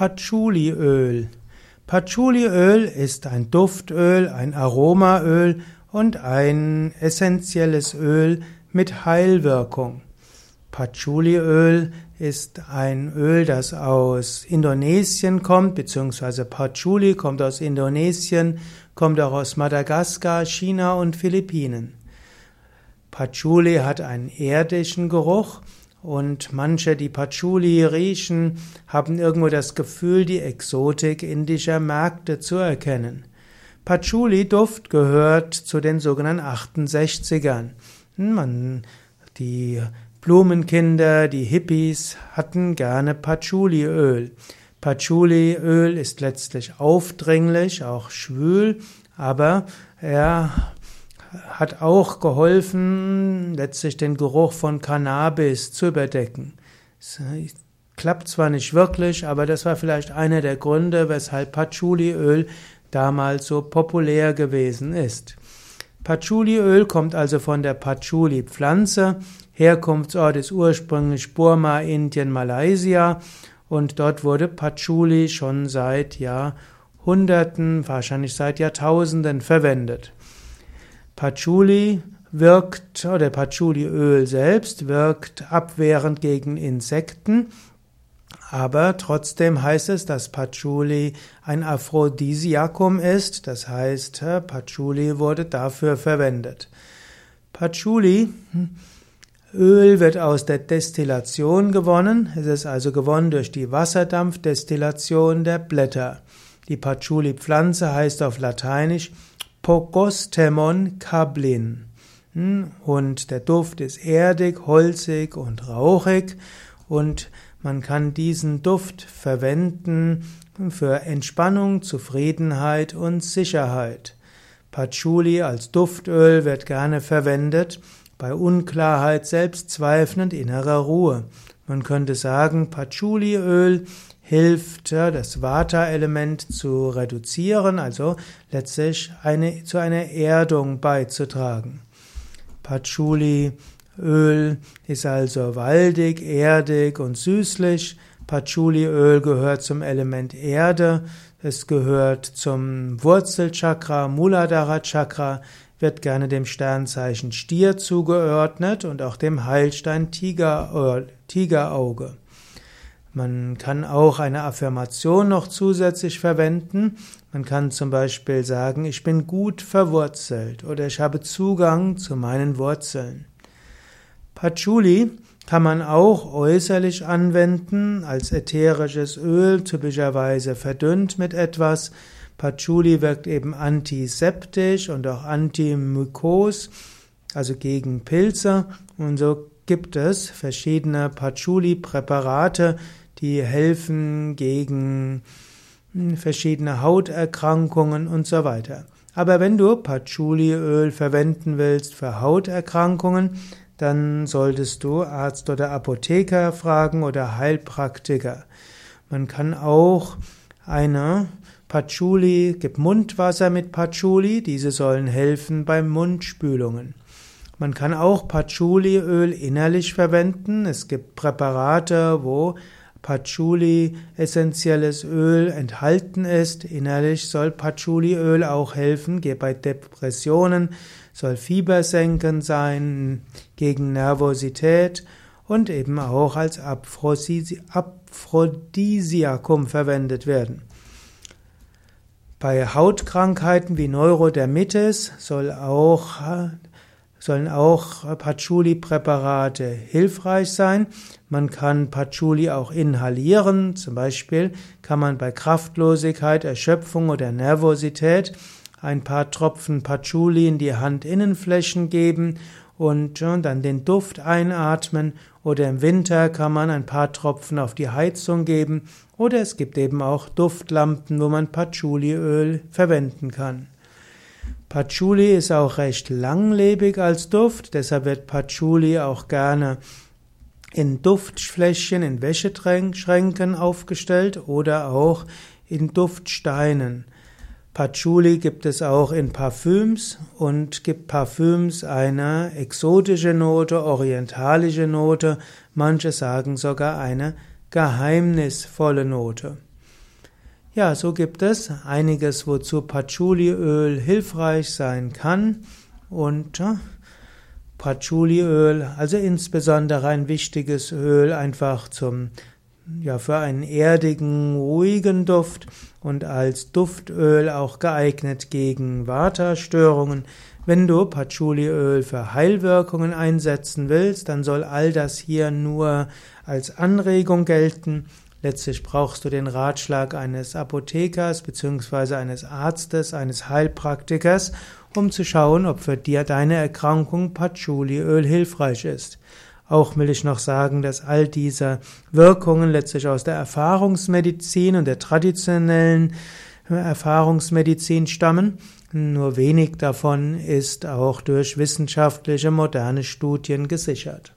Patchouliöl. Patchouliöl ist ein Duftöl, ein Aromaöl und ein essentielles Öl mit Heilwirkung. Patchouliöl ist ein Öl, das aus Indonesien kommt, beziehungsweise Patchouli kommt aus Indonesien, kommt auch aus Madagaskar, China und Philippinen. Patchouli hat einen erdischen Geruch und manche, die Patchouli riechen, haben irgendwo das Gefühl, die Exotik indischer Märkte zu erkennen. Patchouli-Duft gehört zu den sogenannten 68ern. Man, die Blumenkinder, die Hippies hatten gerne Patchouli-Öl. Patchouli-Öl ist letztlich aufdringlich, auch schwül, aber er hat auch geholfen, letztlich den Geruch von Cannabis zu überdecken. Es klappt zwar nicht wirklich, aber das war vielleicht einer der Gründe, weshalb Patchouliöl damals so populär gewesen ist. Patchouliöl kommt also von der Patchouli-Pflanze. Herkunftsort ist ursprünglich Burma, Indien, Malaysia und dort wurde Patchouli schon seit Jahrhunderten, wahrscheinlich seit Jahrtausenden verwendet. Patchouli wirkt, oder Patchouliöl selbst wirkt abwehrend gegen Insekten, aber trotzdem heißt es, dass Patchouli ein Aphrodisiakum ist, das heißt, Patchouli wurde dafür verwendet. Patchouli Öl wird aus der Destillation gewonnen, es ist also gewonnen durch die Wasserdampfdestillation der Blätter. Die Patchouli-Pflanze heißt auf Lateinisch Pogostemon cablin. Hm, und der Duft ist erdig, holzig und rauchig und man kann diesen Duft verwenden für Entspannung, Zufriedenheit und Sicherheit. Patchouli als Duftöl wird gerne verwendet bei Unklarheit, Selbstzweifeln und innerer Ruhe. Man könnte sagen, Patchouliöl hilft, das Vata-Element zu reduzieren, also letztlich eine, zu einer Erdung beizutragen. Patchouli-Öl ist also waldig, erdig und süßlich. Patchouli-Öl gehört zum Element Erde. Es gehört zum Wurzelchakra, Muladhara Chakra, wird gerne dem Sternzeichen Stier zugeordnet und auch dem Heilstein Tiger, Tigerauge. Man kann auch eine Affirmation noch zusätzlich verwenden. Man kann zum Beispiel sagen, ich bin gut verwurzelt oder ich habe Zugang zu meinen Wurzeln. Patchouli kann man auch äußerlich anwenden als ätherisches Öl, typischerweise verdünnt mit etwas. Patchouli wirkt eben antiseptisch und auch antimykos, also gegen Pilze. Und so gibt es verschiedene Patchouli-Präparate, die helfen gegen hm, verschiedene Hauterkrankungen und so weiter. Aber wenn du Patchouliöl verwenden willst für Hauterkrankungen, dann solltest du Arzt oder Apotheker fragen oder Heilpraktiker. Man kann auch eine Patchouli, gibt Mundwasser mit Patchouli, diese sollen helfen bei Mundspülungen. Man kann auch Patchouliöl innerlich verwenden. Es gibt Präparate, wo Patchouli essentielles Öl enthalten ist. Innerlich soll Patchouliöl auch helfen, bei Depressionen, soll fiebersenkend sein, gegen Nervosität und eben auch als Aphrodisiakum verwendet werden. Bei Hautkrankheiten wie Neurodermitis soll auch sollen auch Patchouli-Präparate hilfreich sein. Man kann Patchouli auch inhalieren. Zum Beispiel kann man bei Kraftlosigkeit, Erschöpfung oder Nervosität ein paar Tropfen Patchouli in die Handinnenflächen geben und dann den Duft einatmen oder im Winter kann man ein paar Tropfen auf die Heizung geben oder es gibt eben auch Duftlampen, wo man Patchouliöl verwenden kann. Patchouli ist auch recht langlebig als Duft, deshalb wird Patchouli auch gerne in Duftfläschchen, in Wäscheschränken aufgestellt oder auch in Duftsteinen. Patchouli gibt es auch in Parfüms und gibt Parfüms eine exotische Note, orientalische Note, manche sagen sogar eine geheimnisvolle Note. Ja, so gibt es einiges, wozu Patchouliöl hilfreich sein kann. Und Patchouliöl, also insbesondere ein wichtiges Öl, einfach zum ja, für einen erdigen, ruhigen Duft und als Duftöl auch geeignet gegen Vata-Störungen. Wenn du Patchouliöl für Heilwirkungen einsetzen willst, dann soll all das hier nur als Anregung gelten. Letztlich brauchst du den Ratschlag eines Apothekers bzw. eines Arztes, eines Heilpraktikers, um zu schauen, ob für dir deine Erkrankung Patchouliöl hilfreich ist. Auch will ich noch sagen, dass all diese Wirkungen letztlich aus der Erfahrungsmedizin und der traditionellen Erfahrungsmedizin stammen. Nur wenig davon ist auch durch wissenschaftliche moderne Studien gesichert.